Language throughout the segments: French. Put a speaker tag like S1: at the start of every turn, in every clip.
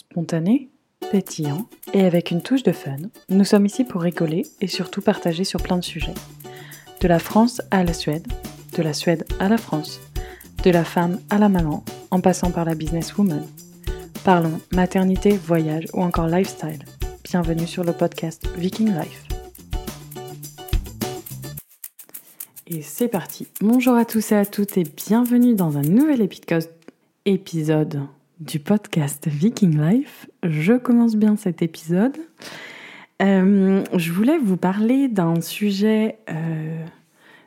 S1: Spontané, pétillant et avec une touche de fun, nous sommes ici pour rigoler et surtout partager sur plein de sujets. De la France à la Suède, de la Suède à la France, de la femme à la maman, en passant par la businesswoman. Parlons maternité, voyage ou encore lifestyle. Bienvenue sur le podcast Viking Life. Et c'est parti. Bonjour à tous et à toutes et bienvenue dans un nouvel épisode du podcast Viking Life. Je commence bien cet épisode. Euh, je voulais vous parler d'un sujet, euh,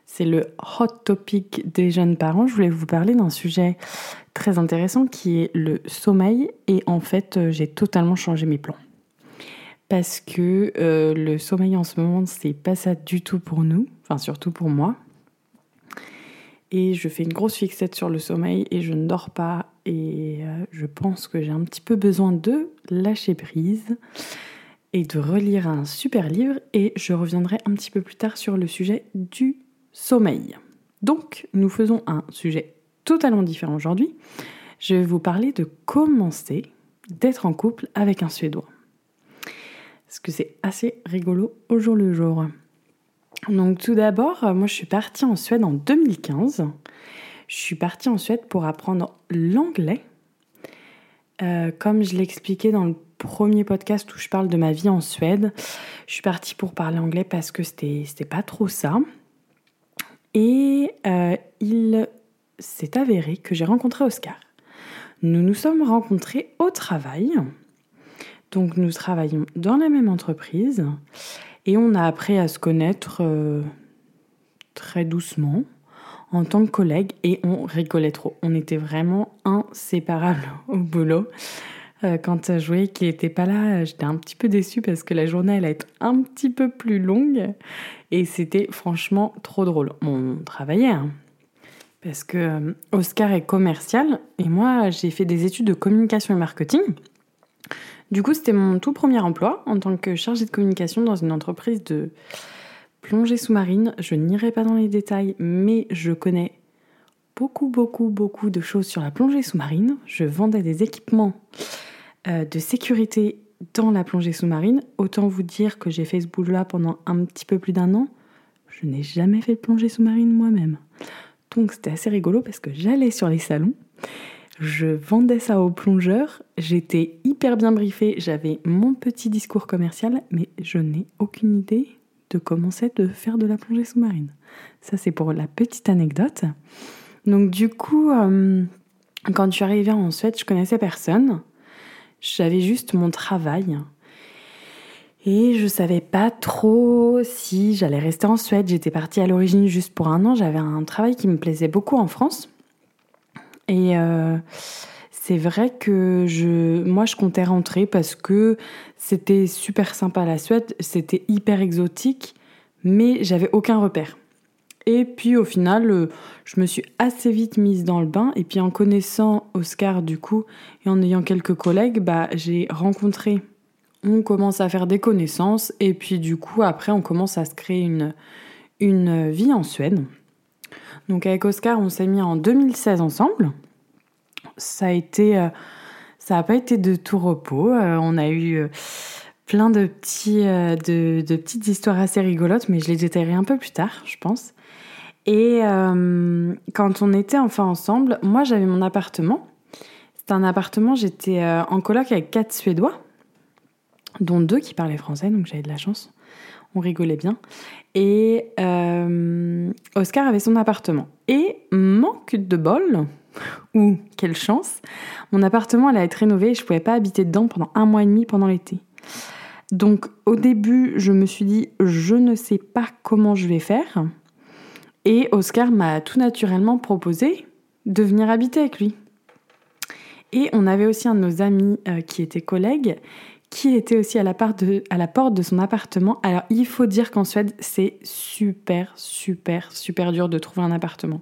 S1: c'est le hot topic des jeunes parents. Je voulais vous parler d'un sujet très intéressant qui est le sommeil. Et en fait, euh, j'ai totalement changé mes plans. Parce que le sommeil en ce moment, c'est pas ça du tout pour nous, enfin surtout pour moi et je fais une grosse fixette sur le sommeil et je ne dors pas et euh, je pense que j'ai un petit peu besoin de lâcher prise et de relire un super livre et je reviendrai un petit peu plus tard sur le sujet du sommeil. Donc nous faisons un sujet totalement différent aujourd'hui. Je vais vous parler de commencer d'être en couple avec un Suédois. Parce que c'est assez rigolo au jour le jour. Donc tout d'abord, moi je suis partie en Suède en 2015. Je suis partie en Suède pour apprendre l'anglais. Euh, comme je l'expliquais dans le premier podcast où je parle de ma vie en Suède, je suis partie pour parler anglais parce que c'était, pas trop ça. Et euh, il s'est avéré que j'ai rencontré Oscar. Nous nous sommes rencontrés au travail. Donc nous travaillons dans la même entreprise. Et on a appris à se connaître euh, très doucement en tant que collègues et on rigolait trop. On était vraiment inséparables au boulot. Euh, quand je voyais qu'il n'était pas là, j'étais un petit peu déçue parce que la journée allait être un petit peu plus longue et c'était franchement trop drôle. on travaillait, hein, parce que euh, Oscar est commercial et moi j'ai fait des études de communication et marketing. Du coup, c'était mon tout premier emploi en tant que chargée de communication dans une entreprise de plongée sous-marine. Je n'irai pas dans les détails, mais je connais beaucoup, beaucoup, beaucoup de choses sur la plongée sous-marine. Je vendais des équipements euh, de sécurité dans la plongée sous-marine. Autant vous dire que j'ai fait ce boulot-là pendant un petit peu plus d'un an. Je n'ai jamais fait de plongée sous-marine moi-même. Donc c'était assez rigolo parce que j'allais sur les salons je vendais ça aux plongeurs, j'étais hyper bien briefée, j'avais mon petit discours commercial, mais je n'ai aucune idée de comment c'est de faire de la plongée sous-marine. Ça, c'est pour la petite anecdote. Donc, du coup, euh, quand je suis arrivée en Suède, je connaissais personne. J'avais juste mon travail. Et je savais pas trop si j'allais rester en Suède. J'étais partie à l'origine juste pour un an. J'avais un travail qui me plaisait beaucoup en France. Et euh, c'est vrai que je, moi, je comptais rentrer parce que c'était super sympa la Suède, c'était hyper exotique, mais j'avais aucun repère. Et puis au final, euh, je me suis assez vite mise dans le bain. Et puis en connaissant Oscar du coup et en ayant quelques collègues, bah j'ai rencontré. On commence à faire des connaissances et puis du coup après on commence à se créer une une vie en Suède. Donc avec Oscar, on s'est mis en 2016 ensemble. Ça a été, euh, ça n'a pas été de tout repos. Euh, on a eu euh, plein de petits, de, petites histoires assez rigolotes, mais je les détaillerai un peu plus tard, je pense. Et quand on était enfin ensemble, moi j'avais mon appartement. C'était un appartement, j'étais en coloc avec quatre Suédois, dont deux qui parlaient français, donc j'avais de la chance on rigolait bien. Et Oscar avait son appartement. Et manque de bol, ou quelle chance, mon appartement allait être rénové et je ne pouvais pas habiter dedans pendant un mois et demi pendant l'été. Donc au début, je me suis dit, je ne sais pas comment je vais faire. Et Oscar m'a tout naturellement proposé de venir habiter avec lui. Et on avait aussi un de nos amis euh, qui était collègue qui était aussi à la porte de son appartement. Alors il faut dire qu'en Suède, c'est super, super, super dur de trouver un appartement.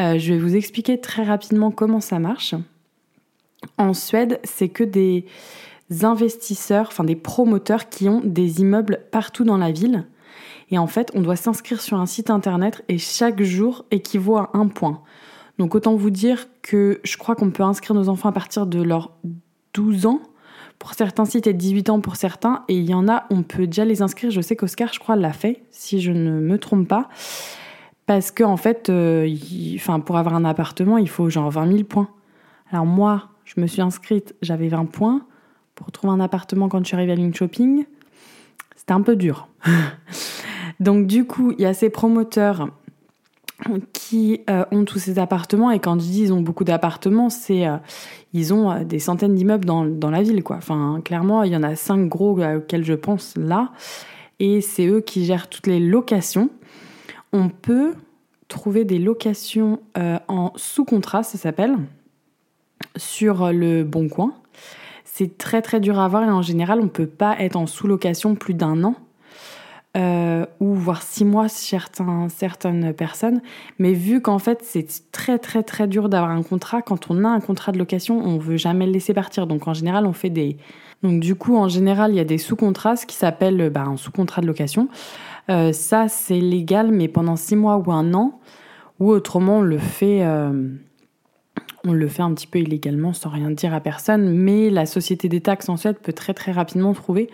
S1: Euh, je vais vous expliquer très rapidement comment ça marche. En Suède, c'est que des investisseurs, enfin des promoteurs qui ont des immeubles partout dans la ville. Et en fait, on doit s'inscrire sur un site internet et chaque jour équivaut à un point. Donc autant vous dire que je crois qu'on peut inscrire nos enfants à partir de leurs 12 ans Pour certains sites, et 18 ans pour certains, et il y en a, on peut déjà les inscrire. Je sais qu'Oscar, je crois, l'a fait, si je ne me trompe pas. Parce qu'en en fait, euh, pour avoir un appartement, il faut genre 20 000 points. Alors moi, je me suis inscrite, j'avais 20 points. Pour trouver un appartement quand je suis arrivée à Link Shopping, c'était un peu dur. Donc du coup, il y a ces promoteurs qui euh, ont tous ces appartements et quand je dis ils ont beaucoup d'appartements, c'est euh, ils ont euh, des centaines d'immeubles dans, dans, la ville quoi. Enfin clairement, il y en a cinq gros auxquels je pense là et c'est eux qui gèrent toutes les locations. On peut trouver des locations en sous-contrat, ça s'appelle, sur le Bon Coin. C'est très très dur à avoir et en général, on peut pas être en sous-location plus d'un an euh, ou voire six mois certains, certaines personnes. Mais vu qu'en fait c'est très très très dur d'avoir un contrat, quand on a un contrat de location, on veut jamais le laisser partir. Donc en général on fait des... Donc du coup en général il y a des sous-contrats, ce qui s'appelle bah, un sous-contrat de location. Euh, ça c'est légal mais pendant six mois ou un an, ou autrement on le fait... Euh, on le fait un petit peu illégalement sans rien dire à personne, mais la société des taxes en Suède peut très très rapidement trouver.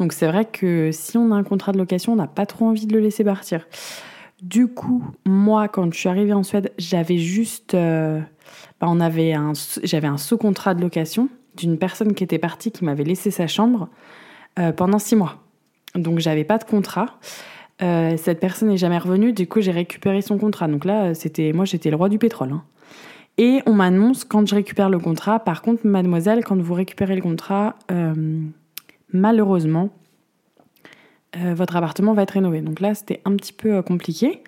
S1: Donc c'est vrai que si on a un contrat de location, on n'a pas trop envie de le laisser partir. Du coup, moi, quand je suis arrivée en Suède, j'avais juste, euh, bah, on avait un, j'avais un sous-contrat de location d'une personne qui était partie, qui m'avait laissé sa chambre euh, pendant six mois. Donc j'avais pas de contrat. Euh, cette personne n'est jamais revenue. Du coup, j'ai récupéré son contrat. Donc là, c'était, moi, j'étais le roi du pétrole. Hein. Et on m'annonce quand je récupère le contrat. Par contre, mademoiselle, quand vous récupérez le contrat, malheureusement, euh, votre appartement va être rénové. Donc là, c'était un petit peu euh, compliqué.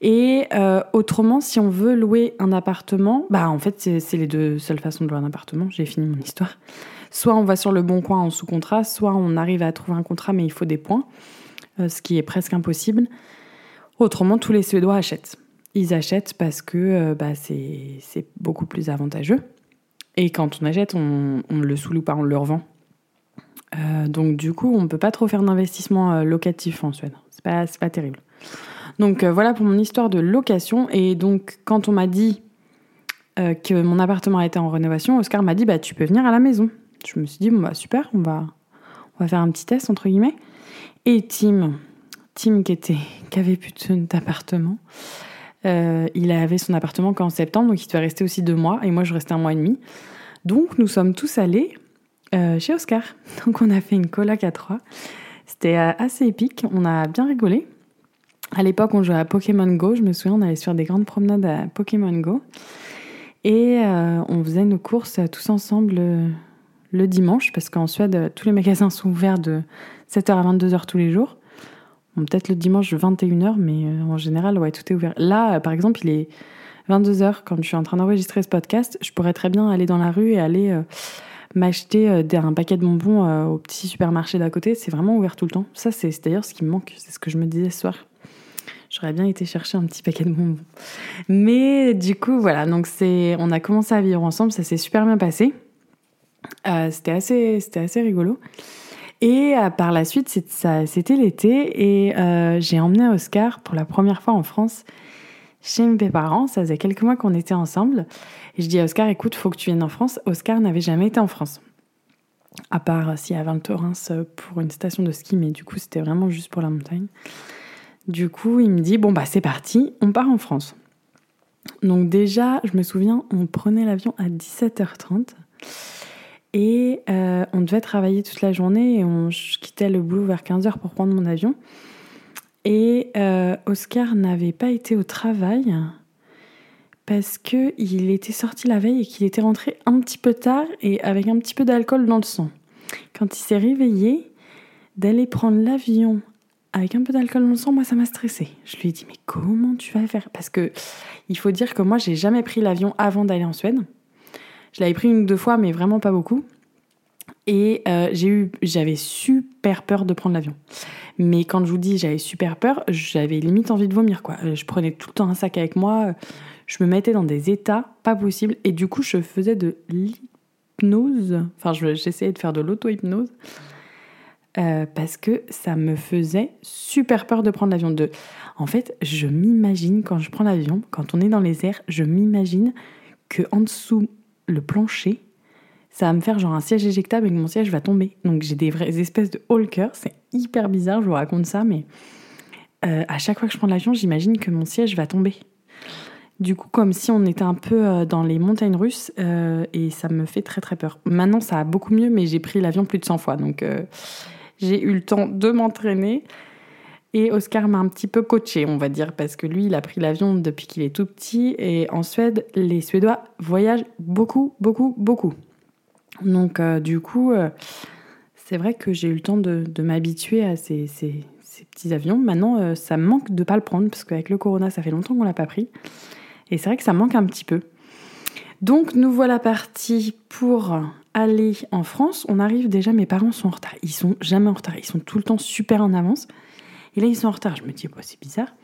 S1: Et euh, autrement, si on veut louer un appartement, bah en fait, c'est les deux seules façons de louer un appartement. J'ai fini mon histoire. Soit on va sur le bon coin en sous-contrat, soit on arrive à trouver un contrat, mais il faut des points, ce qui est presque impossible. Autrement, tous les Suédois achètent. Ils achètent parce que bah, c'est beaucoup plus avantageux. Et quand on achète, on ne le sous-loue pas, on le revend. Euh, donc du coup, on ne peut pas trop faire d'investissement euh, locatif en Suède. C'est pas, pas terrible. Donc euh, voilà pour mon histoire de location. Et donc quand on m'a dit que mon appartement était en rénovation, Oscar m'a dit bah tu peux venir à la maison. Je me suis dit bon bah super, on va on va faire un petit test entre guillemets. Et Tim, Tim qui était qui avait plus d'appartement, il avait son appartement qu'en septembre, donc il devait rester aussi deux mois et moi je restais un mois et demi. Donc nous sommes tous allés euh, chez Oscar. Donc on a fait une coloc à trois. C'était euh, assez épique, on a bien rigolé. À l'époque, on jouait à Pokémon Go. Je me souviens, on allait sur des grandes promenades à Pokémon Go. Et euh, on faisait nos courses tous ensemble le, dimanche, parce qu'en Suède, tous les magasins sont ouverts de 7h à 22h tous les jours. Peut-être le dimanche 21h, mais en général, ouais, tout est ouvert. Là, par exemple, il est 22h quand je suis en train d'enregistrer ce podcast. Je pourrais très bien aller dans la rue et aller m'acheter euh, un paquet de bonbons euh, au petit supermarché d'à côté. C'est vraiment ouvert tout le temps. Ça, c'est d'ailleurs ce qui me manque. C'est ce que je me disais ce soir. J'aurais bien été chercher un petit paquet de bonbons. Mais du coup, voilà. Donc, c'est, on a commencé à vivre ensemble. Ça s'est super bien passé. Euh, c'était assez, c'était assez rigolo. Et par la suite, c'était l'été et j'ai emmené Oscar pour la première fois en France chez mes parents. Ça faisait quelques mois qu'on était ensemble. Et je dis à Oscar, écoute, faut que tu viennes en France. Oscar n'avait jamais été en France. À part si à Val Thorens pour une station de ski, mais du coup, c'était vraiment juste pour la montagne. Du coup, il me dit, bon, bah, c'est parti, on part en France. Donc, déjà, je me souviens, on prenait l'avion à 17h30. Et euh, on devait travailler toute la journée et on quittait le boulot vers 15h pour prendre mon avion. Et euh, Oscar n'avait pas été au travail parce que il était sorti la veille et qu'il était rentré un petit peu tard et avec un petit peu d'alcool dans le sang. Quand il s'est réveillé, d'aller prendre l'avion avec un peu d'alcool dans le sang, moi ça m'a stressé. Je lui ai dit mais comment tu vas faire? Parce que il faut dire que moi j'ai jamais pris l'avion avant d'aller en Suède. Je l'avais pris une ou deux fois mais vraiment pas beaucoup. Et euh, j'ai eu, j'avais super peur de prendre l'avion. Mais quand je vous dis j'avais super peur, j'avais limite envie de vomir quoi. Je prenais tout le temps un sac avec moi je me mettais dans des états pas possibles et du coup je faisais de l'hypnose, enfin j'essayais de faire de l'auto-hypnose euh, parce que ça me faisait super peur de prendre l'avion. De... En fait, je m'imagine quand je prends l'avion, quand on est dans les airs, je m'imagine que en dessous le plancher, ça va me faire genre un siège éjectable et que mon siège va tomber. Donc j'ai des vraies espèces de cœur c'est hyper bizarre, je vous raconte ça, mais euh, à chaque fois que je prends l'avion, j'imagine que mon siège va tomber. Du coup, comme si on était un peu euh, dans les montagnes russes, euh, et ça me fait très très peur. Maintenant, ça a beaucoup mieux, mais j'ai pris l'avion plus de 100 fois, donc j'ai eu le temps de m'entraîner. Et Oscar m'a un petit peu coaché, on va dire, parce que lui, il a pris l'avion depuis qu'il est tout petit. Et en Suède, les Suédois voyagent beaucoup, beaucoup, beaucoup. Donc, du coup, c'est vrai que j'ai eu le temps de, m'habituer à ces, petits avions. Maintenant, euh, ça me manque de pas le prendre parce qu'avec le corona, ça fait longtemps qu'on l'a pas pris. Et c'est vrai que ça manque un petit peu. Donc, nous voilà partis pour aller en France. On arrive déjà, mes parents sont en retard. Ils sont jamais en retard. Ils sont tout le temps super en avance. Et là, ils sont en retard. Je me dis, c'est bizarre.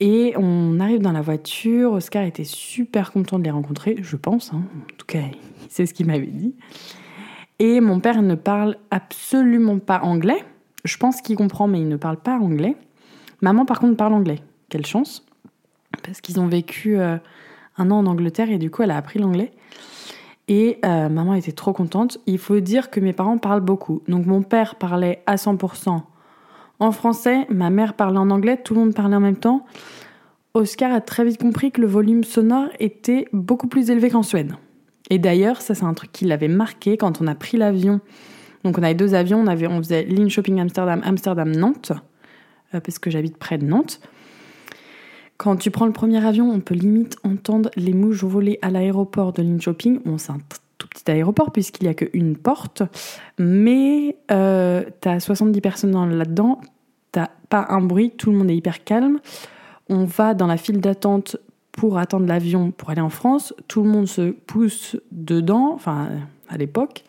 S1: Et on arrive dans la voiture. Oscar était super content de les rencontrer, je pense. Hein. En tout cas, c'est ce qu'il m'avait dit. Et mon père ne parle absolument pas anglais. Je pense qu'il comprend, mais il ne parle pas anglais. Maman, par contre, parle anglais. Quelle chance. Parce qu'ils ont vécu euh, un an en Angleterre et du coup, elle a appris l'anglais. Et euh, maman était trop contente. Il faut dire que mes parents parlent beaucoup. Donc mon père parlait à 100% en français, ma mère parlait en anglais, tout le monde parlait en même temps. Oscar a très vite compris que le volume sonore était beaucoup plus élevé qu'en Suède. Et d'ailleurs, ça c'est un truc qui l'avait marqué quand on a pris l'avion. Donc on avait deux avions, on, faisait Lean Shopping Amsterdam, Amsterdam, Nantes, euh, parce que j'habite près de Nantes. Quand tu prends le premier avion, on peut limite entendre les mouches voler à l'aéroport de Lean Shopping. Petit aéroport puisqu'il n'y a qu'une porte, mais euh, tu as 70 personnes là-dedans, t'as pas un bruit, tout le monde est hyper calme. On va dans la file d'attente pour attendre l'avion pour aller en France. Tout le monde se pousse dedans, enfin à l'époque.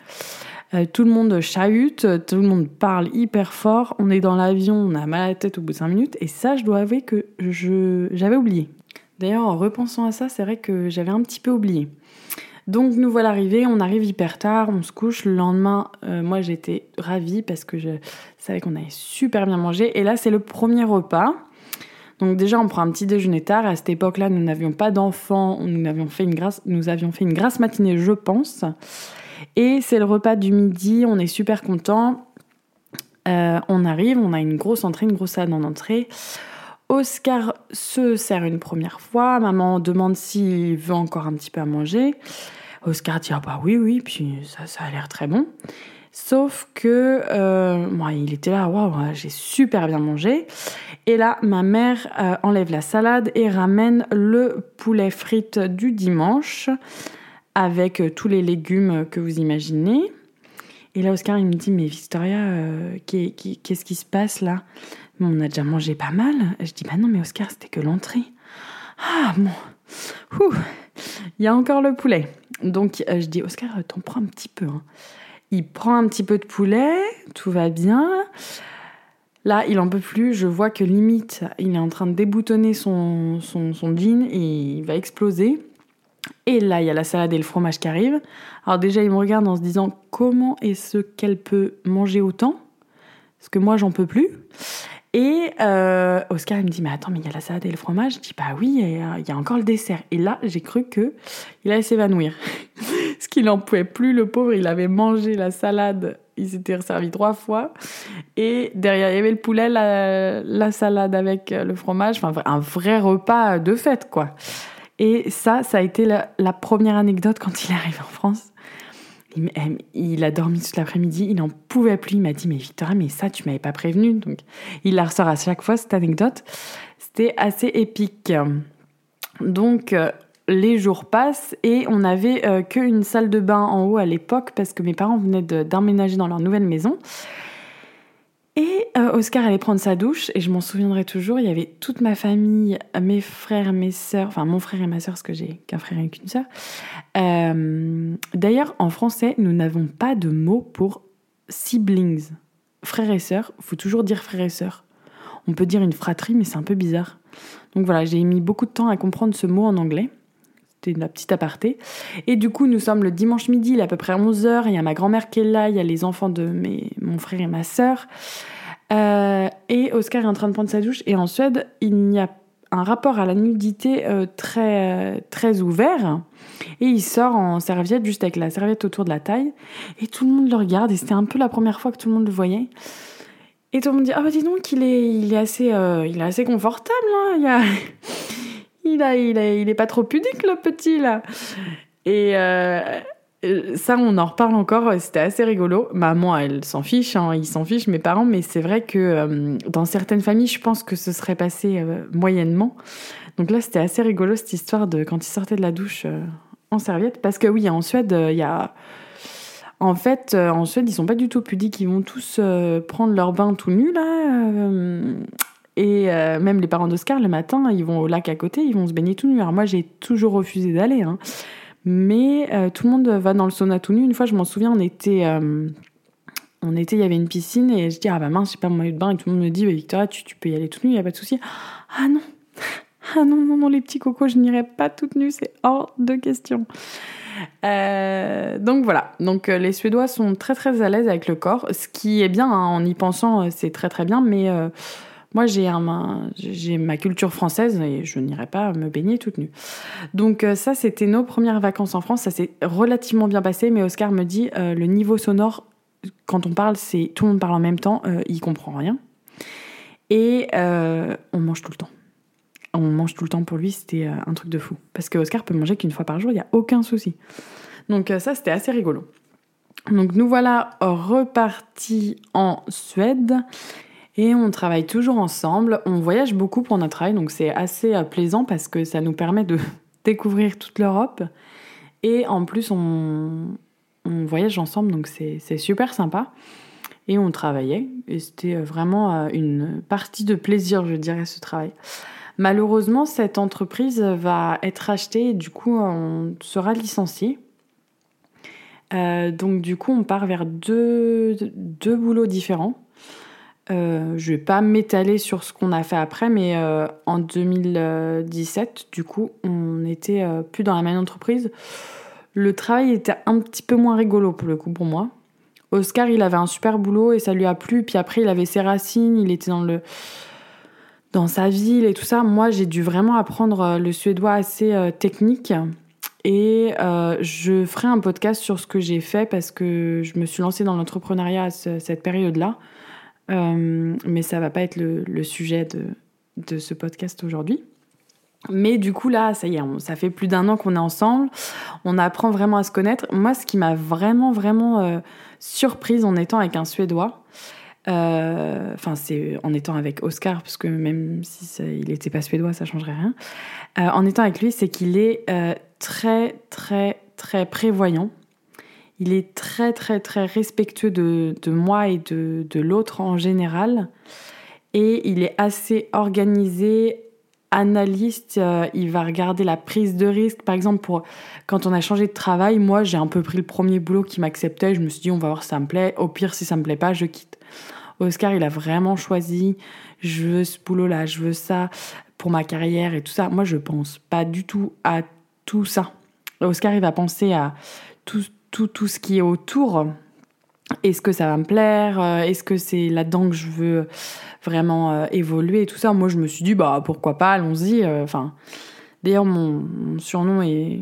S1: Euh, tout le monde chahute, tout le monde parle hyper fort. On est dans l'avion, on a mal à la tête au bout de 5 minutes. Et ça, je dois avouer que je, j'avais oublié. D'ailleurs, en repensant à ça, c'est vrai que j'avais un petit peu oublié. Donc nous voilà arrivés, on arrive hyper tard, on se couche. Le lendemain, euh, moi j'étais ravie parce que je savais qu'on avait super bien mangé. Et là, c'est le premier repas. Donc déjà, on prend un petit déjeuner tard. À cette époque-là, nous n'avions pas d'enfants. Nous avions fait une grasse, matinée, je pense. Et c'est le repas du midi. On est super content. Euh, on arrive, on a une grosse entrée, une grosse salade en entrée. Oscar se sert une première fois. Maman demande s'il veut encore un petit peu à manger. Oscar dit ah bah oui oui, puis ça, ça a l'air très bon. Sauf que euh, moi, il était là, waouh, j'ai super bien mangé. Et là, ma mère euh, enlève la salade et ramène le poulet frites du dimanche avec euh, tous les légumes que vous imaginez. Et là, Oscar, il me dit, mais Victoria, qu'est-ce qui se passe là? On a déjà mangé pas mal. Je dis, bah non, mais Oscar, c'était que l'entrée. Ah bon, il y a encore le poulet. Donc, je dis, Oscar, t'en prends un petit peu. Hein. Il prend un petit peu de poulet, tout va bien. Là, il en peut plus. Je vois que limite, il est en train de déboutonner son, son, jean et il va exploser. Et là, il y a la salade et le fromage qui arrivent. Alors déjà, il me regarde en se disant comment est-ce qu'elle peut manger autant? Parce que moi, j'en peux plus. Et euh, Oscar, me dit, mais attends, mais il y a la salade et le fromage. Je dis, bah oui, il y a encore le dessert. Et là, j'ai cru que il allait s'évanouir. Parce qu'il n'en pouvait plus, le pauvre. Il avait mangé la salade. Il s'était resservi trois fois. Et derrière, il y avait le poulet, la, salade avec le fromage. Enfin, un vrai repas de fête, quoi. Et ça, ça a été la, la première anecdote quand il est arrivé en France. Il, a dormi toute l'après-midi, il n'en pouvait plus. Il m'a dit Mais Victoria, mais ça, tu m'avais pas prévenu. Donc, il la ressort à chaque fois, cette anecdote. C'était assez épique. Donc, euh, les jours passent et on n'avait euh, qu'une salle de bain en haut à l'époque parce que mes parents venaient d'emménager dans leur nouvelle maison. Et euh, Oscar allait prendre sa douche et je m'en souviendrai toujours, il y avait toute ma famille, mes frères, mes sœurs, enfin mon frère et ma sœur parce que j'ai qu'un frère et qu'une sœur. Euh, d'ailleurs, en français, nous n'avons pas de mot pour siblings. Frères et sœurs, faut toujours dire frères et sœurs. On peut dire une fratrie, mais c'est un peu bizarre. Donc voilà, j'ai mis beaucoup de temps à comprendre ce mot en anglais. C'était la petite aparté. Et du coup, nous sommes le dimanche midi, il est à peu près 11h. Il y a ma grand-mère qui est là, il y a les enfants de mes, mon frère et ma sœur. Euh, et Oscar est en train de prendre sa douche. Et en Suède, il n'y a un rapport à la nudité euh, très, très ouvert. Et il sort en serviette, juste avec la serviette autour de la taille. Et tout le monde le regarde. Et c'était un peu la première fois que tout le monde le voyait. Et tout le monde dit Ah bah dis donc, il est, il est, assez, euh, il est assez confortable. Hein. Il, a... il, a, il, il est pas trop pudique, le petit, là. Et. Euh, euh, ça, on en reparle encore, c'était assez rigolo. Maman, elle s'en fiche, hein, ils s'en fichent, mes parents, mais c'est vrai que euh, dans certaines familles, je pense que ce serait passé moyennement. Donc là, c'était assez rigolo cette histoire de quand ils sortaient de la douche en serviette. Parce que oui, en Suède, il y a. En fait, en Suède, ils sont pas du tout pudiques, ils vont tous prendre leur bain tout nu, là. Et même les parents d'Oscar, le matin, ils vont au lac à côté, ils vont se baigner tout nu. Alors moi, j'ai toujours refusé d'aller. Hein. Mais euh, tout le monde va dans le sauna tout nu. Une fois, je m'en souviens, on était, euh, on était, il y avait une piscine et je dis ah bah mince, j'ai pas mon maillot de bain et tout le monde me dit bah, Victoria, tu, peux y aller tout nu, il y a pas de souci. Ah non, ah non non non les petits cocos, je n'irai pas toute nue, c'est hors de question. Euh, donc voilà, donc les Suédois sont très très à l'aise avec le corps, ce qui est bien hein, en y pensant, c'est très très bien, mais moi, j'ai ma culture française et je n'irai pas me baigner toute nue. Donc euh, ça, c'était nos premières vacances en France. Ça s'est relativement bien passé, mais Oscar me dit euh, le niveau sonore quand on parle, c'est tout le monde parle en même temps, euh, il comprend rien. Et on mange tout le temps. On mange tout le temps pour lui, c'était un truc de fou. Parce que Oscar peut manger qu'une fois par jour, il n'y a aucun souci. Donc ça, c'était assez rigolo. Donc nous voilà repartis en Suède. Et on travaille toujours ensemble. On voyage beaucoup pour notre travail, donc c'est assez euh, plaisant parce que ça nous permet de découvrir toute l'Europe. Et en plus, on, voyage ensemble, donc c'est super sympa. Et on travaillait. Et c'était euh, vraiment euh, une partie de plaisir, je dirais, ce travail. Malheureusement, cette entreprise va être achetée et du coup, on sera licencié. donc du coup, on part vers deux, deux boulots différents. Euh, je vais pas m'étaler sur ce qu'on a fait après, mais euh, en 2017, du coup, on était euh, plus dans la même entreprise. Le travail était un petit peu moins rigolo pour le coup pour moi. Oscar, il avait un super boulot et ça lui a plu. Puis après, il avait ses racines, il était dans le dans sa ville et tout ça. Moi, j'ai dû vraiment apprendre le suédois assez technique. Et je ferai un podcast sur ce que j'ai fait parce que je me suis lancée dans l'entrepreneuriat à cette période-là. Euh, mais ça va pas être le, sujet de, ce podcast aujourd'hui. Mais du coup, là, ça y est, ça fait plus d'un an qu'on est ensemble. On apprend vraiment à se connaître. Moi, ce qui m'a vraiment, vraiment euh, surprise en étant avec un Suédois, euh, enfin, c'est en étant avec Oscar, parce que même si il n'était pas suédois, ça changerait rien. en étant avec lui, c'est qu'il est très, très, très prévoyant. Il est très très très respectueux de, moi et de, l'autre en général. Et il est assez organisé, analyste. Euh, il va regarder la prise de risque. Par exemple, pour, quand on a changé de travail, moi j'ai un peu pris le premier boulot qui m'acceptait. Je me suis dit, on va voir si ça me plaît. Au pire, si ça me plaît pas, je quitte. Oscar, il a vraiment choisi. Je veux ce boulot-là, je veux ça pour ma carrière et tout ça. Moi, je pense pas du tout à tout ça. Oscar, il va penser à tout, tout, ce qui est autour. Est-ce que ça va me plaire? Euh, Est-ce que c'est là-dedans que je veux vraiment euh, évoluer tout ça? Moi, je me suis dit, bah pourquoi pas, allons-y. Euh, enfin, d'ailleurs, mon, surnom est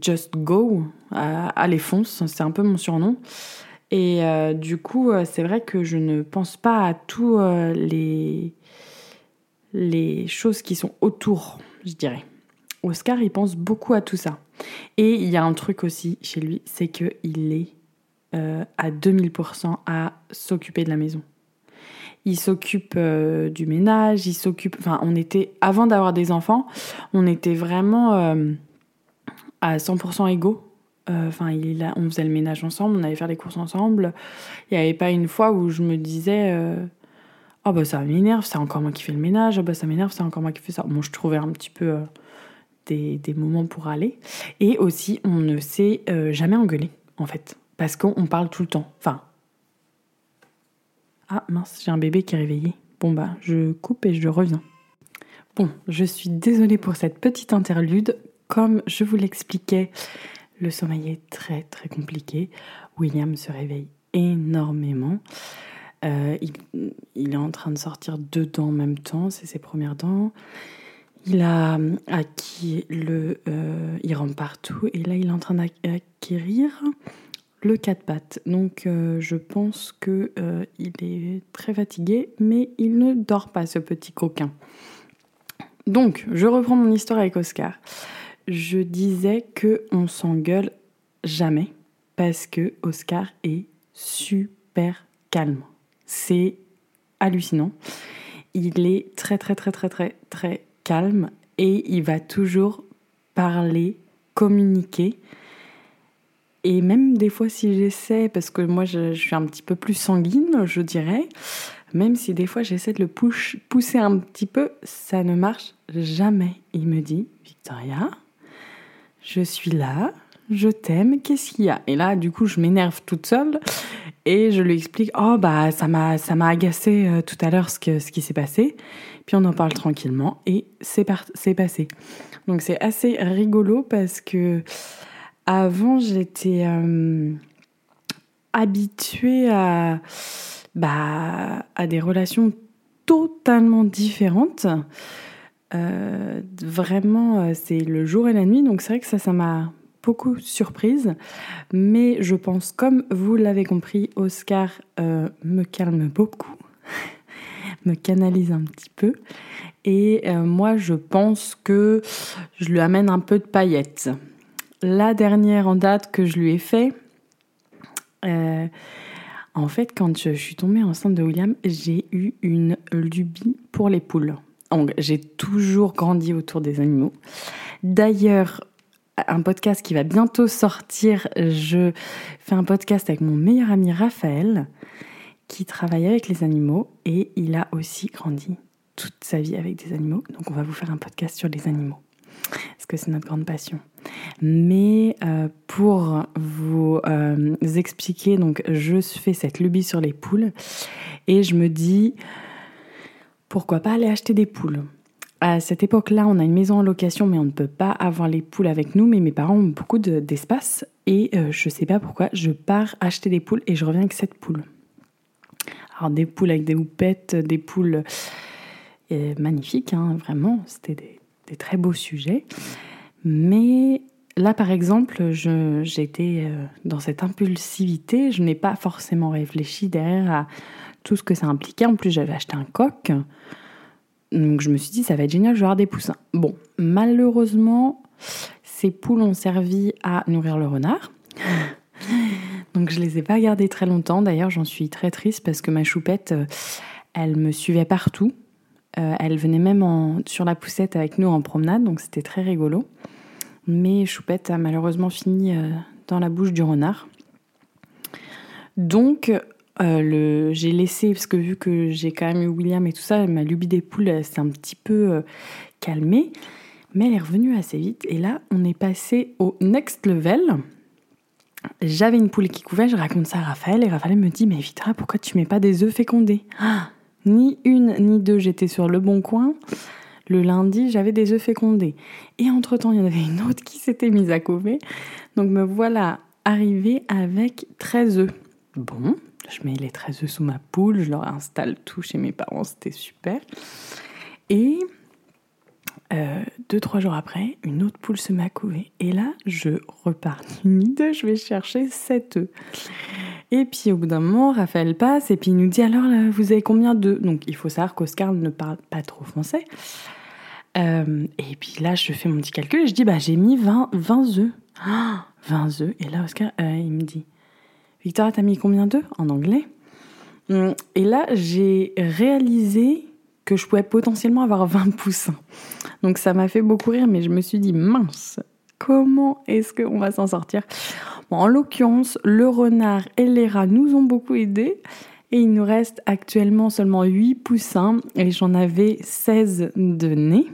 S1: Just Go, allez fonce, c'est un peu mon surnom. Et du coup, c'est vrai que je ne pense pas à tous les choses qui sont autour, je dirais. Oscar, il pense beaucoup à tout ça. Et il y a un truc aussi chez lui, c'est qu'il est euh, à 2000% à s'occuper de la maison. Il s'occupe euh, du ménage, il s'occupe... Enfin, on était... Avant d'avoir des enfants, on était vraiment euh, à 100% égaux. Enfin, on faisait le ménage ensemble, on allait faire les courses ensemble. Il n'y avait pas une fois où je me disais... Oh bah ça m'énerve, c'est encore moi qui fais le ménage, oh bah ça m'énerve, c'est encore moi qui fais ça. Bon, je trouvais un petit peu des, moments pour aller. Et aussi, on ne s'est euh, jamais engueulé, en fait. Parce qu'on parle tout le temps. Enfin. Ah mince, j'ai un bébé qui est réveillé. Bon bah, je coupe et je reviens. Bon, je suis désolée pour cette petite interlude. Comme je vous l'expliquais, le sommeil est très très compliqué. William se réveille énormément. Euh, il, il, est en train de sortir deux dents en même temps, c'est ses premières dents. Il a acquis le euh, il rentre partout et là il est en train d'acquérir le 4 pattes. Donc euh, je pense que euh, il est très fatigué, mais il ne dort pas ce petit coquin. Donc je reprends mon histoire avec Oscar. Je disais que on s'engueule jamais parce que Oscar est super calme. C'est hallucinant. Il est très très très très très très calme et il va toujours parler, communiquer. Et même des fois si j'essaie, parce que moi je, suis un petit peu plus sanguine, je dirais, même si des fois j'essaie de le pousser un petit peu, ça ne marche jamais. Il me dit, Victoria, je suis là, je t'aime, qu'est-ce qu'il y a? Et là, du coup, je m'énerve toute seule et je lui explique, oh bah ça m'a ça m'a agacé euh, tout à l'heure ce, que, ce qui s'est passé. Puis on en parle tranquillement et c'est c'est passé. Donc c'est assez rigolo parce que avant j'étais euh, habituée à bah, à des relations totalement différentes. Euh, vraiment, c'est le jour et la nuit. Donc c'est vrai que ça, ça m'a beaucoup surprise, mais je pense, comme vous l'avez compris, Oscar euh, me calme beaucoup, me canalise un petit peu, et euh, moi je pense que je lui amène un peu de paillettes. La dernière en date que je lui ai fait, euh, en fait, quand je, suis tombée enceinte de William, j'ai eu une lubie pour les poules. J'ai toujours grandi autour des animaux. D'ailleurs, un podcast qui va bientôt sortir. Je fais un podcast avec mon meilleur ami Raphaël qui travaille avec les animaux et il a aussi grandi toute sa vie avec des animaux. Donc on va vous faire un podcast sur les animaux parce que c'est notre grande passion. Mais euh, pour vous euh, expliquer, donc je fais cette lubie sur les poules et je me dis pourquoi pas aller acheter des poules? À cette époque-là, on a une maison en location, mais on ne peut pas avoir les poules avec nous. Mais mes parents ont beaucoup d'espace et euh, je ne sais pas pourquoi, je pars acheter des poules et je reviens avec cette poule. Alors des poules avec des houpettes, des poules euh, magnifiques, hein, vraiment, c'était des, très beaux sujets. Mais là, par exemple, j'étais euh, dans cette impulsivité, je n'ai pas forcément réfléchi derrière à tout ce que ça impliquait. En plus, j'avais acheté un coq. Donc je me suis dit, ça va être génial, je vais avoir des poussins. Bon, malheureusement, ces poules ont servi à nourrir le renard. Donc je les ai pas gardées très longtemps. D'ailleurs, j'en suis très triste parce que ma choupette, euh, elle me suivait partout. Euh, elle venait même en, sur la poussette avec nous en promenade, donc c'était très rigolo. Mais Choupette a malheureusement fini euh, dans la bouche du renard. Donc euh, j'ai laissé, parce que vu que j'ai quand même eu William et tout ça, ma lubie des poules s'est un petit peu euh, calmée. Mais elle est revenue assez vite. Et là, on est passé au next level. J'avais une poule qui couvait, je raconte ça à Raphaël. Et Raphaël me dit Mais Vitra, pourquoi tu mets pas des œufs fécondés? Ah, Ni une, ni deux, j'étais sur le bon coin. Le lundi, j'avais des œufs fécondés. Et entre-temps, il y en avait une autre qui s'était mise à couver. Donc me voilà arrivée avec 13 œufs. Bon, je mets les 13 œufs sous ma poule, je leur installe tout chez mes parents, c'était super. Et euh, deux, trois jours après, une autre poule se met à couver. Et là, je repars timide, je vais chercher 7 œufs. Et puis au bout d'un moment, Raphaël passe et puis il nous dit alors vous avez combien d'œufs? Donc il faut savoir qu'Oscar ne parle pas trop français. Euh, et puis là, je fais mon petit calcul et je dis bah j'ai mis 20, 20 œufs. 20 œufs. Et là, Oscar, euh, il me dit Victoria, t'as mis combien d'œufs en anglais? Hum, Et là, j'ai réalisé que je pouvais potentiellement avoir 20 poussins. Donc ça m'a fait beaucoup rire, mais je me suis dit, mince, comment est-ce qu'on va s'en sortir? En l'occurrence, le renard et les rats nous ont beaucoup aidés. Et il nous reste actuellement seulement 8 poussins et j'en avais 16 de nez.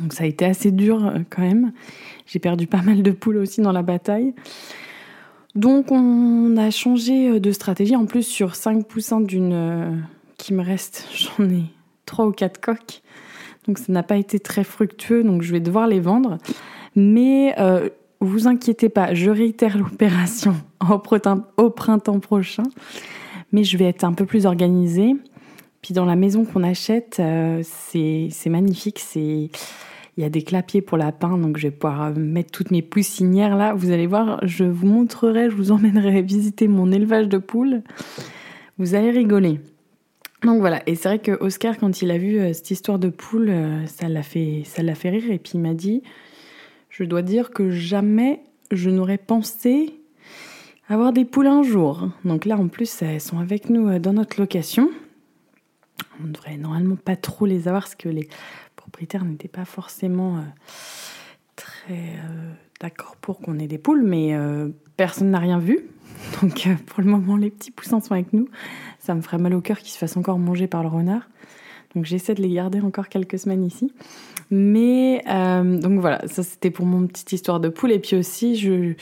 S1: Donc ça a été assez dur euh, quand même. J'ai perdu pas mal de poules aussi dans la bataille. Donc on a changé euh, de stratégie. En plus, sur 5 poussins d'une euh, qui me reste, j'en ai 3 ou 4 coques. Donc ça n'a pas été très fructueux, donc je vais devoir les vendre. Mais euh, vous inquiétez pas, je réitère l'opération au printemps prochain. Mais je vais être un peu plus organisée Puis dans la maison qu'on achète, c'est magnifique. C'est il y a des clapiers pour lapin, donc je vais pouvoir euh, mettre toutes mes poussinières là. Vous allez voir, je vous montrerai, je vous emmènerai visiter mon élevage de poules. Vous allez rigoler. Donc voilà, et c'est vrai que Oscar, quand il a vu euh, cette histoire de poule, ça l'a fait, ça l'a fait rire. Et puis il m'a dit, je dois dire que jamais je n'aurais pensé avoir des poules un jour. Donc là, en plus, elles sont avec nous euh, dans notre location. On devrait normalement pas trop les avoir parce que les propriétaires n'étaient pas forcément euh, très euh, d'accord pour qu'on ait des poules, mais personne n'a rien vu. Donc pour le moment, les petits poussins sont avec nous. Ça me ferait mal au cœur qu'ils se fassent encore manger par le renard. Donc j'essaie de les garder encore quelques semaines ici. Mais donc voilà, ça c'était pour mon petite histoire de poule. Et puis aussi, je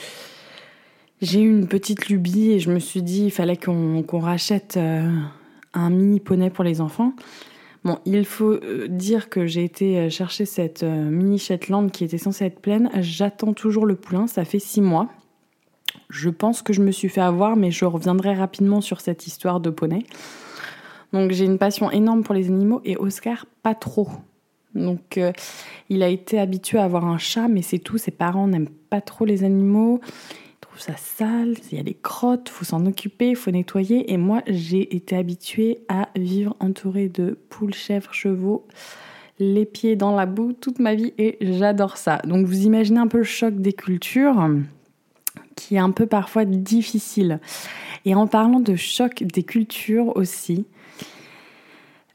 S1: j'ai eu une petite lubie et je me suis dit il fallait qu'on rachète euh, un mini poney pour les enfants. Bon, il faut euh, dire que j'ai été euh, chercher cette mini Shetland qui était censée être pleine. J'attends toujours le poulain, ça fait six mois. Je pense que je me suis fait avoir, mais je reviendrai rapidement sur cette histoire de poney. Donc j'ai une passion énorme pour les animaux et Oscar pas trop. Donc il a été habitué à avoir un chat, mais c'est tout. Ses parents n'aiment pas trop les animaux ça sale, il y a des crottes, faut s'en occuper, faut nettoyer. Et moi, j'ai été habituée à vivre entourée de poules, chèvres, chevaux, les pieds dans la boue toute ma vie et j'adore ça. Donc vous imaginez un peu le choc des cultures qui est un peu parfois difficile. Et en parlant de choc des cultures aussi,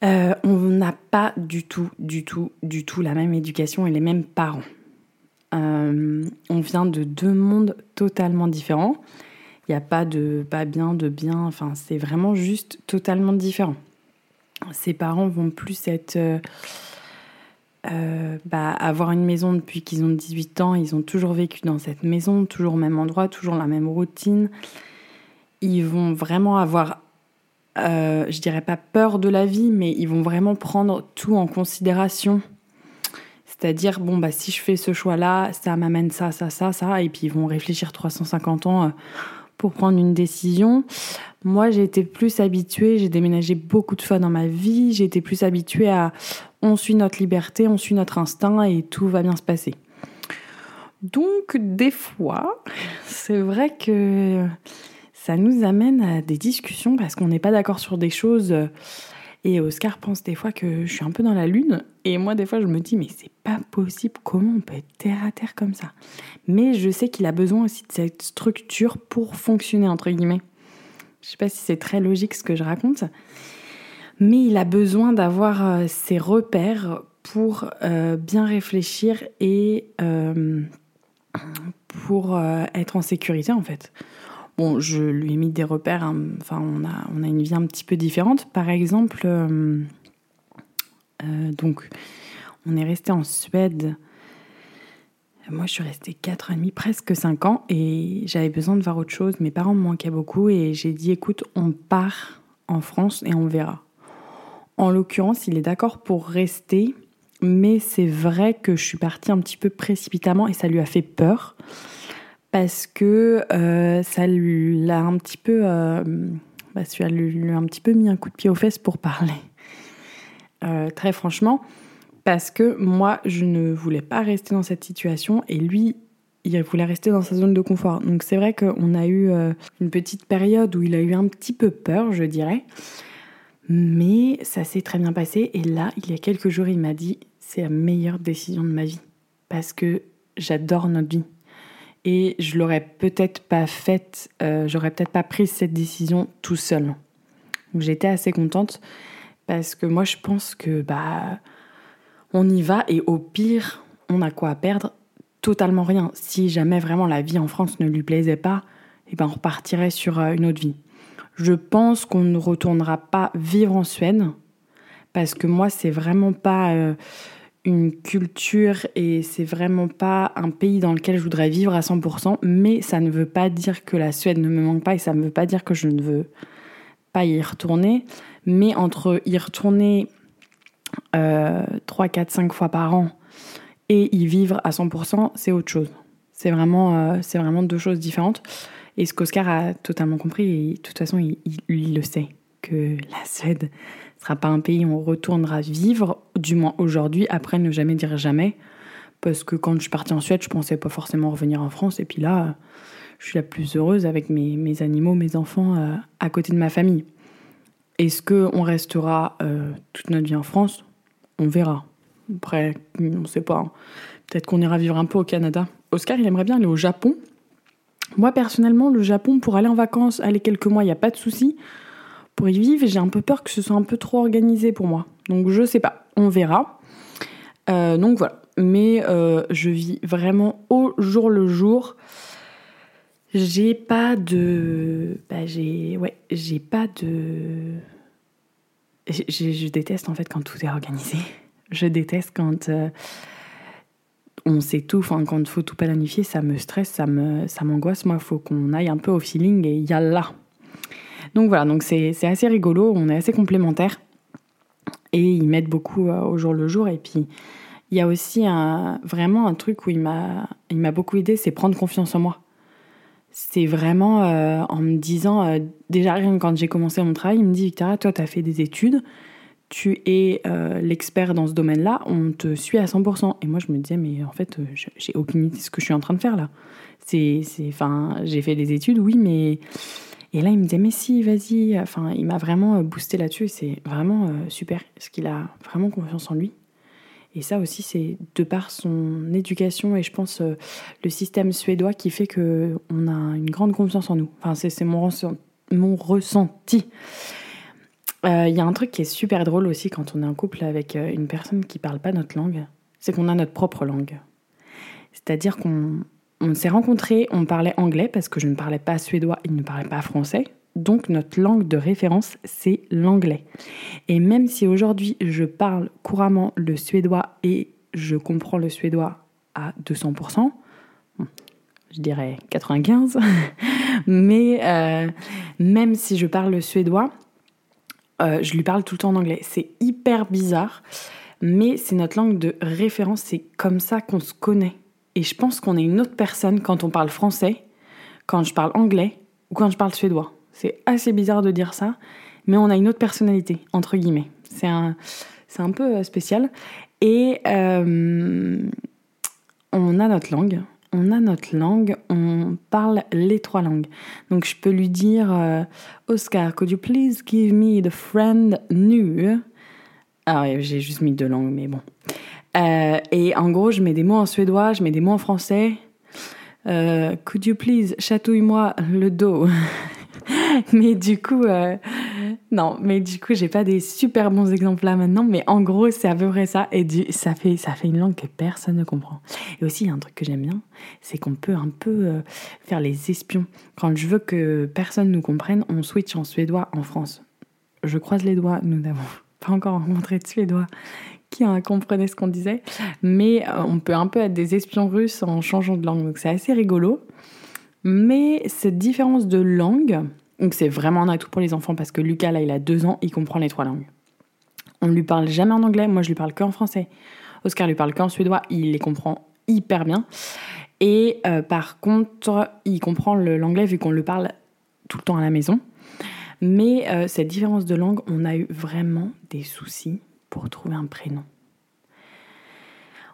S1: euh, on n'a pas du tout, du tout, du tout la même éducation et les mêmes parents. Euh, on vient de deux mondes totalement différents. Il n'y a pas de pas bien, de bien, enfin c'est vraiment juste totalement différent. Ses parents vont plus être... Euh, euh, bah, avoir une maison depuis qu'ils ont 18 ans, ils ont toujours vécu dans cette maison, toujours au même endroit, toujours la même routine. Ils vont vraiment avoir, je dirais pas peur de la vie, mais ils vont vraiment prendre tout en considération c'est-à-dire, bon, bah, si je fais ce choix-là, ça m'amène ça, ça, ça, ça, et puis ils vont réfléchir 350 ans euh, pour prendre une décision. Moi, j'ai été plus habituée, j'ai déménagé beaucoup de fois dans ma vie, j'ai été plus habituée à on suit notre liberté, on suit notre instinct et tout va bien se passer. Donc, des fois, c'est vrai que ça nous amène à des discussions parce qu'on n'est pas d'accord sur des choses et Oscar pense des fois que je suis un peu dans la lune. Et moi, des fois, je me dis, mais c'est pas possible. Comment on peut être terre à terre comme ça? Mais je sais qu'il a besoin aussi de cette structure pour fonctionner, entre guillemets. Je sais pas si c'est très logique ce que je raconte. Mais il a besoin d'avoir euh, ses repères pour euh, bien réfléchir et euh, pour être en sécurité, en fait. Bon, je lui ai mis des repères, hein. enfin, on a, on a une vie un petit peu différente. Par exemple, euh, euh, donc, on est resté en Suède. Moi, je suis restée 4 ans et demi, presque 5 ans, et j'avais besoin de voir autre chose. Mes parents me manquaient beaucoup, et j'ai dit écoute, on part en France et on verra. En l'occurrence, il est d'accord pour rester, mais c'est vrai que je suis partie un petit peu précipitamment et ça lui a fait peur parce que euh, ça lui a un petit peu, euh, bah, ça lui, a un petit peu mis un coup de pied aux fesses pour parler. Euh, très franchement, parce que moi, je ne voulais pas rester dans cette situation et lui, il voulait rester dans sa zone de confort. Donc c'est vrai qu'on a eu une petite période où il a eu un petit peu peur, je dirais. Mais ça s'est très bien passé. Et là, il y a quelques jours, il m'a dit c'est la meilleure décision de ma vie. Parce que j'adore notre vie et je l'aurais peut-être pas faite, euh, j'aurais peut-être pas pris cette décision tout seul. J'étais assez contente parce que moi je pense que bah on y va et au pire on a quoi à perdre? Totalement rien. Si jamais vraiment la vie en France ne lui plaisait pas, et eh ben on repartirait sur euh, une autre vie. Je pense qu'on ne retournera pas vivre en Suède parce que moi c'est vraiment pas euh, une culture et c'est vraiment pas un pays dans lequel je voudrais vivre à 100%, mais ça ne veut pas dire que la Suède ne me manque pas et ça ne veut pas dire que je ne veux pas y retourner. Mais entre y retourner euh, 3, 4, 5 fois par an et y vivre à 100%, c'est autre chose. C'est vraiment, euh, c'est vraiment deux choses différentes. Et ce qu'Oscar a totalement compris, et de toute façon, il, il le sait que la Suède ne sera pas un pays où on retournera vivre, du moins aujourd'hui, après ne jamais dire jamais. Parce que quand je suis partie en Suède, je pensais pas forcément revenir en France. Et puis là, je suis la plus heureuse avec mes, animaux, mes enfants euh, à côté de ma famille. Est-ce qu'on restera euh, toute notre vie en France? On verra. Après, on ne sait pas. Hein. Peut-être qu'on ira vivre un peu au Canada. Oscar, il aimerait bien aller au Japon. Moi, personnellement, le Japon, pour aller en vacances, aller quelques mois, il n'y a pas de souci. Pour y vivre, j'ai un peu peur que ce soit un peu trop organisé pour moi. Donc, je sais pas. On verra. Euh, donc, voilà. Mais euh, je vis vraiment au jour le jour. J'ai pas de. Bah, j'ai. Ouais, j'ai pas de. Je, déteste en fait quand tout est organisé. Je déteste quand. Euh, on sait tout, enfin, quand il faut tout planifier, ça me stresse, ça m'angoisse. Moi, il faut qu'on aille un peu au feeling et y. Donc voilà, donc c'est, assez rigolo, on est assez complémentaires et ils m'aident beaucoup euh, au jour le jour. Et puis, il y a aussi vraiment un truc où il m'a, beaucoup aidé, c'est prendre confiance en moi. C'est vraiment euh, en me disant, euh, déjà quand j'ai commencé mon travail, il me dit Victoria, toi, tu as fait des études, tu es l'expert dans ce domaine-là, on te suit à 100%. Et moi, je me disais, mais en fait, j'ai aucune idée de ce que je suis en train de faire là. C'est, enfin, j'ai fait des études, oui, mais. Et là, il me disait, mais si, vas-y. Enfin, il m'a vraiment euh, boosté là-dessus c'est vraiment super, parce qu'il a vraiment confiance en lui. Et ça aussi, c'est de par son éducation et je pense le système suédois qui fait que on a une grande confiance en nous. Enfin, c'est mon, ressenti. Il euh, y a un truc qui est super drôle aussi quand on est en couple avec euh, une personne qui parle pas notre langue, c'est qu'on a notre propre langue. C'est-à-dire qu'on s'est rencontrés, on parlait anglais parce que je ne parlais pas suédois, il ne parlait pas français. Donc notre langue de référence, c'est l'anglais. Et même si aujourd'hui je parle couramment le suédois et je comprends le suédois à 200%, je dirais 95, mais euh, même si je parle le suédois, euh, je lui parle tout le temps en anglais. C'est hyper bizarre, mais c'est notre langue de référence. C'est comme ça qu'on se connaît. Et je pense qu'on est une autre personne quand on parle français, quand je parle anglais ou quand je parle suédois. C'est assez bizarre de dire ça, mais on a une autre personnalité, entre guillemets. C'est un, c'est un peu euh, spécial. Et euh, on a notre langue, on a notre langue, on parle les trois langues. Donc je peux lui dire euh, Oscar, could you please give me the friend new Ah j'ai juste mis deux langues, mais bon. Euh, et en gros, je mets des mots en suédois, je mets des mots en français. Euh, could you please chatouille-moi le dos mais du coup, euh, non, mais du coup, j'ai pas des super bons exemples là maintenant, mais en gros, c'est à peu près ça. Et du, ça, fait, ça fait une langue que personne ne comprend. Et aussi, il y a un truc que j'aime bien, c'est qu'on peut un peu faire les espions. Quand je veux que personne nous comprenne, on switch en suédois en France. Je croise les doigts, nous n'avons pas encore rencontré de suédois qui hein, comprenaient ce qu'on disait, mais euh, on peut un peu être des espions russes en changeant de langue, donc c'est assez rigolo. Mais cette différence de langue, donc c'est vraiment un atout pour les enfants parce que Lucas, là, il a deux ans, il comprend les trois langues. On ne lui parle jamais en anglais, moi je lui parle qu'en français. Oscar lui parle qu'en suédois, il les comprend hyper bien. Et euh, par contre, il comprend l'anglais vu qu'on le parle tout le temps à la maison. Mais euh, cette différence de langue, on a eu vraiment des soucis pour trouver un prénom.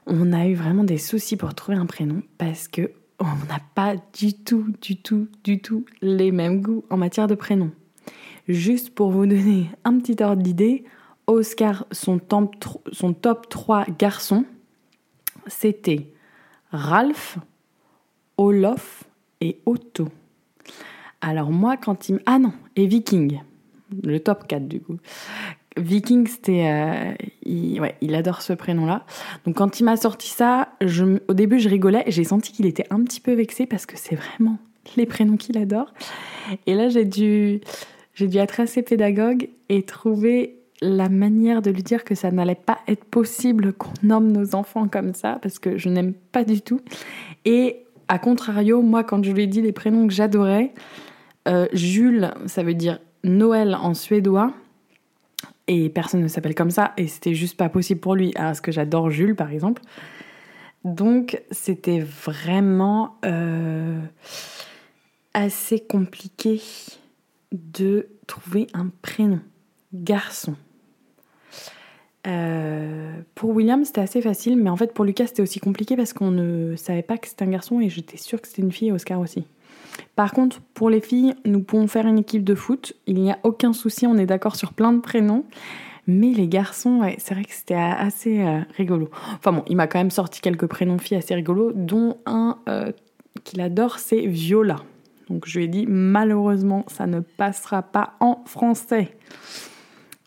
S1: On a eu vraiment des soucis pour trouver un prénom parce que on n'a pas du tout, du tout, du tout les mêmes goûts en matière de prénoms. Juste pour vous donner un petit ordre d'idée, Oscar, son top, son top 3 garçons, c'était Ralph, Olof et Otto. Alors moi, quand il... Ah non, et Viking, le top 4 du coup. Viking, c'était, euh, il, ouais, il adore ce prénom-là. Donc quand il m'a sorti ça, je, au début je rigolais, j'ai senti qu'il était un petit peu vexé parce que c'est vraiment les prénoms qu'il adore. Et là j'ai dû, j'ai dû être assez pédagogue et trouver la manière de lui dire que ça n'allait pas être possible qu'on nomme nos enfants comme ça parce que je n'aime pas du tout. Et à contrario, moi quand je lui ai dit les prénoms que j'adorais, euh, Jules, ça veut dire Noël en suédois et personne ne s'appelle comme ça et c'était juste pas possible pour lui. Parce que j'adore Jules par exemple. Donc c'était vraiment euh, assez compliqué de trouver un prénom. garçon. Euh, pour William, c'était assez facile, mais en fait, pour Lucas, c'était aussi compliqué parce qu'on ne savait pas que c'était un garçon et j'étais sûre que c'était une fille Oscar aussi. Par contre, pour les filles, nous pouvons faire une équipe de foot. Il n'y a aucun souci, on est d'accord sur plein de prénoms. Mais les garçons, c'est vrai que c'était assez euh, rigolo. Enfin bon, il m'a quand même sorti quelques prénoms filles assez rigolos, dont un euh, qu'il adore, c'est Viola. Donc je lui ai dit, malheureusement, ça ne passera pas en français.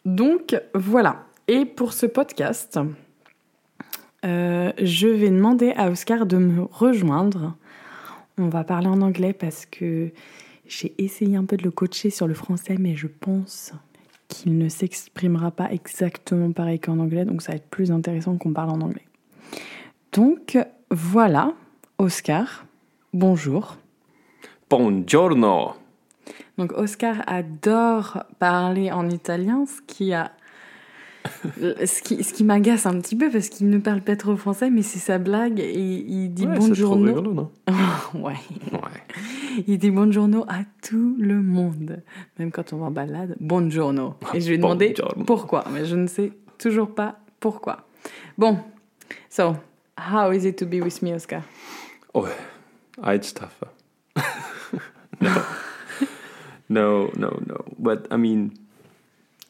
S1: Donc voilà. Et pour ce podcast, euh, je vais demander à Oscar de me rejoindre. On va parler en anglais parce que j'ai essayé un peu de le coacher sur le français, mais je pense qu'il ne s'exprimera pas exactement pareil qu'en anglais, donc ça va être plus intéressant qu'on parle en anglais. Donc voilà, Oscar, bonjour.
S2: Buongiorno.
S1: Donc Oscar adore parler en italien, ce qui a ce qui, ce qui m'agace un petit peu parce qu'il ne parle pas trop français, mais c'est sa blague et il dit
S2: Ouais,
S1: bonjour.
S2: c'est trop rigolo, non
S1: ouais.
S2: Ouais.
S1: Il dit buongiorno à tout le monde, même quand on va en balade. Buongiorno. Et je lui ai demandé pourquoi, mais je ne sais toujours pas pourquoi. Bon, so how is it to be with me, Oscar?
S2: Oh, Eidstaffer. no. no, no, no. But I mean,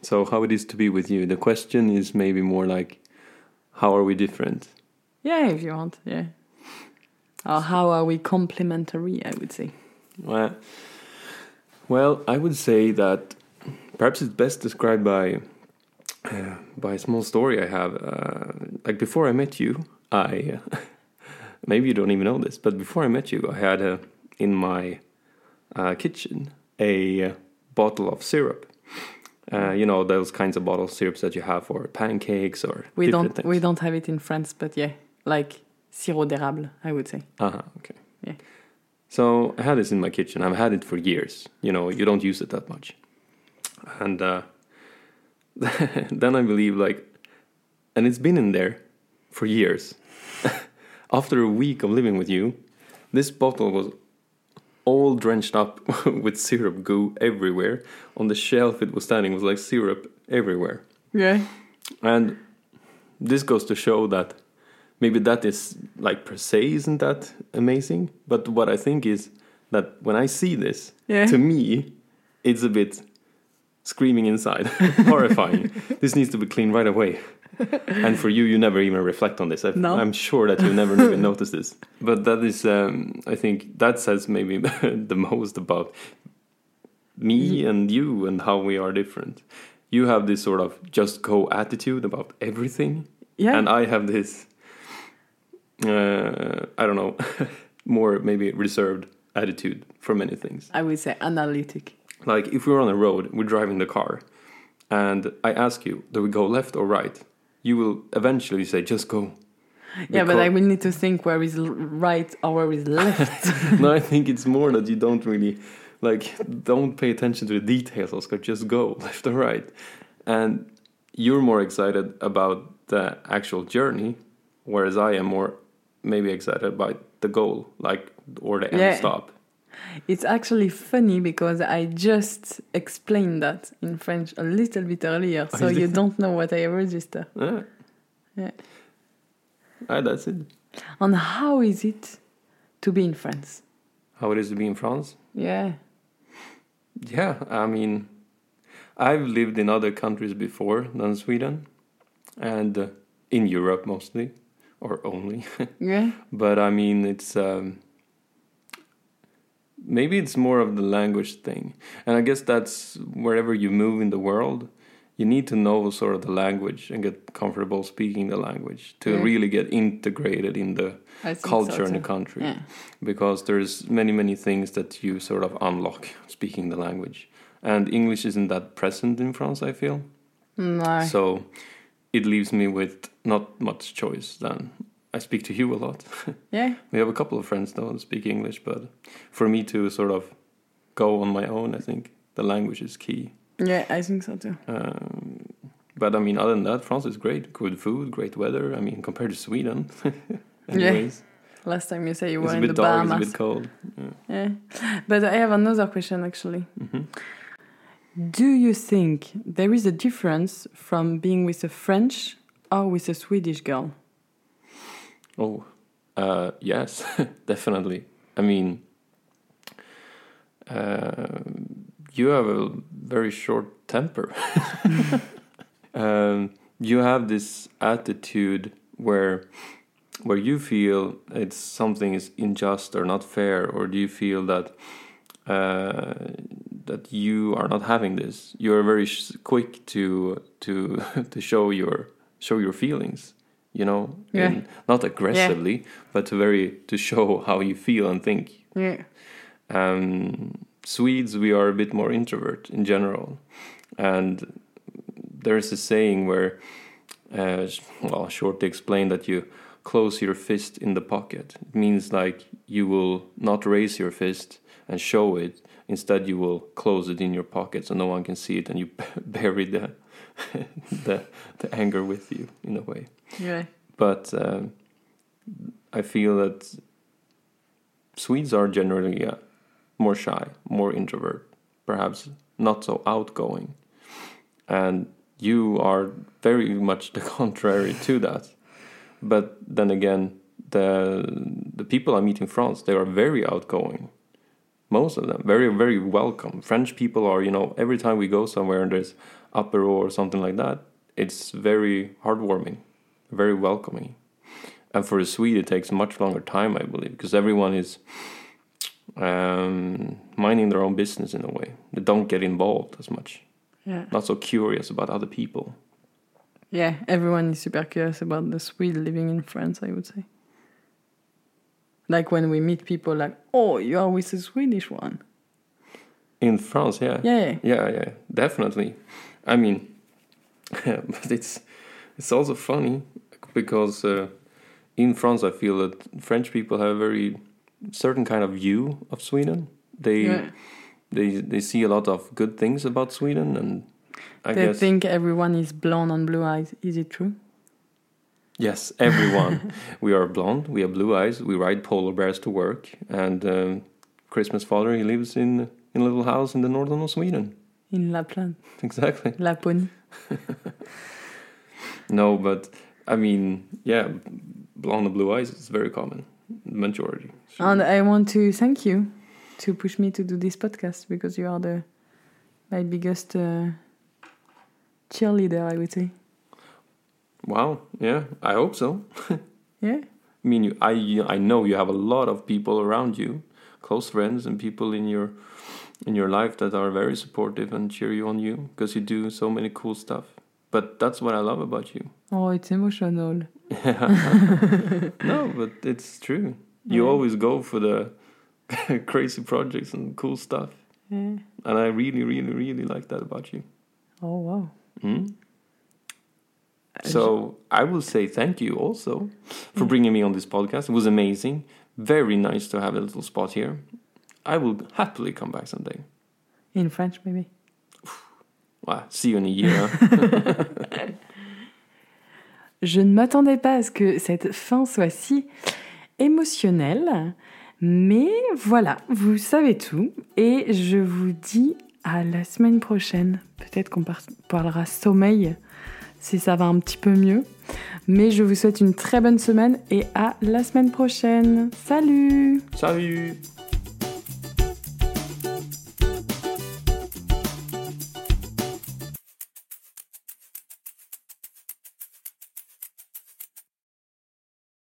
S2: so how it is to be with you? The question is maybe more like, how are we different?
S1: Yeah, if you want, yeah. Or how are we complementary? I would say.
S2: Well, well, I would say that perhaps it's best described by uh, by a small story I have. Uh, like before I met you, I maybe you don't even know this, but before I met you, I had a, in my uh, kitchen a uh, bottle of syrup. Uh, you know those kinds of bottle syrups that you have for pancakes or
S1: We don't
S2: things.
S1: we don't have it in France, but yeah, like sirop d'érable, I would say.
S2: Uh-huh, okay.
S1: Yeah.
S2: So I had this in my kitchen. I've had it for years. You know, you don't use it that much. And uh, then I believe, like, and it's been in there for years. After a week of living with you, this bottle was all drenched up with syrup goo everywhere. On the shelf it was standing was like syrup everywhere.
S1: Yeah.
S2: And this goes to show that maybe that is like per se isn't that amazing. But what I think is that when I see this,
S1: Yeah.
S2: to me, it's a bit screaming inside, horrifying. this needs to be cleaned right away. and for you, you never even reflect on this. I,
S1: No.
S2: I'm sure that you never even notice this. But that is, um, I think, that says maybe the most about me and you and how we are different. You have this sort of just go attitude about everything,
S1: Yeah.
S2: and I have this, uh, I don't know, more maybe reserved attitude for many things.
S1: I would say analytic.
S2: Like if we're on a road, we're driving the car, and I ask you, do we go left or right? You will eventually say, just go.
S1: Yeah, but I will need to think where is right or where is left.
S2: no, I think it's more that you don't really like don't pay attention to the details, Oscar. Just go left or right, and you're more excited about the actual journey, whereas I am more maybe excited about the goal, like or the end
S1: Yeah.
S2: stop.
S1: It's actually funny because I just explained that in French a little bit earlier,
S2: Oh,
S1: so
S2: you
S1: you don't know what I register.
S2: Yeah.
S1: Yeah.
S2: Ah, that's it.
S1: And how is it to be in France?
S2: How it is to be in France?
S1: Yeah.
S2: Yeah, I mean, I've lived in other countries before than Sweden, and uh, in Europe mostly, or only.
S1: Yeah.
S2: but I mean, it's um, maybe it's more of the language thing, and I guess that's wherever you move in the world, you need to know sort of the language and get comfortable speaking the language to
S1: Yeah.
S2: really get integrated in the culture
S1: so
S2: in the country
S1: Yeah.
S2: because there's many many things that you sort of unlock speaking the language and english isn't that present in france i feel
S1: No.
S2: so it leaves me with not much choice then i speak to you a lot
S1: yeah.
S2: we have a couple of friends though that speak english but for me to sort of go on my own i think the language is key
S1: Yeah, I think so too.
S2: um, but i mean other than that france is great good food great weather i mean compared to sweden anyways
S1: Last time you say you were in the
S2: dark it's a
S1: Bahamas.
S2: bit cold yeah.
S1: Yeah. But I have another question actually.
S2: hmm
S1: Do you think there is a difference from being with a French or with a Swedish girl?
S2: Oh, uh, yes, definitely. I mean, uh, you have a very short temper. um, you have this attitude where where you feel it's something is unjust or not fair, or do you feel that uh, that you are not having this? You are very quick to to to show your show your feelings. You know,
S1: Yeah.
S2: not aggressively, but to very to show how you feel and think.
S1: Yeah.
S2: Um, Swedes, we are a bit more introvert in general, and there's a saying where, uh, well, short to explain that you close your fist in the pocket. It means like you will not raise your fist and show it. Instead, you will close it in your pocket so no one can see it, and you bury the the the anger with you in a way
S1: Yeah.
S2: but um, I feel that Swedes are generally uh, more shy, more introvert, perhaps not so outgoing, and you are very much the contrary to that. But then again, the the people I meet in France, they are very outgoing. Most of them, very very welcome. French people are, you know, every time we go somewhere and there's apero or something like that, it's very heartwarming, very welcoming. And for a Swede, it takes much longer time, I believe, because everyone is um, minding their own business in a way. They don't get involved as much,
S1: Yeah.
S2: not so curious about other people.
S1: Yeah. Everyone is super curious about the Swede living in France, I would say. Like when we meet people, like, oh, you are with a Swedish one.
S2: In France, yeah,
S1: Yeah.
S2: yeah, yeah, definitely. I mean, but it's it's also funny because uh, in France, I feel that French people have a very certain kind of view of Sweden. They
S1: yeah.
S2: they they see a lot of good things about Sweden, and I
S1: They
S2: guess
S1: think everyone is blonde and blue eyes. Is it true?
S2: Yes, everyone. we are blonde, we have blue eyes, we ride polar bears to work, and um, Christmas father he lives in in a little house in the northern of Sweden.
S1: In Lapland,
S2: Exactly.
S1: Laponie.
S2: No, but I mean, yeah, blonde and blue eyes is very common, majority. So-
S1: And I want to thank you to push me to do this podcast because you are the my biggest uh, cheerleader, I would say.
S2: Wow, yeah, I hope so.
S1: Yeah.
S2: I mean, you, I I know you have a lot of people around you, close friends and people in your in your life that are very supportive and cheer you on you because you do so many cool stuff. But that's what I love about you.
S1: Oh, it's emotional.
S2: no, but it's true. You
S1: Yeah.
S2: always go for the crazy projects and cool stuff,
S1: Yeah.
S2: and I really, really, really like that about you.
S1: Oh wow.
S2: Mm. So I will say thank you also for bringing me on this podcast. It was amazing. Very nice to have a little spot here. I will happily come back someday.
S1: In French, maybe?
S2: Wow, see you in a year.
S1: Je ne m'attendais pas à ce que cette fin soit si émotionnelle, mais voilà, vous savez tout. Et je vous dis à la semaine prochaine. Peut-être qu'on par- parlera sommeil si ça va un petit peu mieux. Mais je vous souhaite une très bonne semaine et à la semaine prochaine. Salut
S2: Salut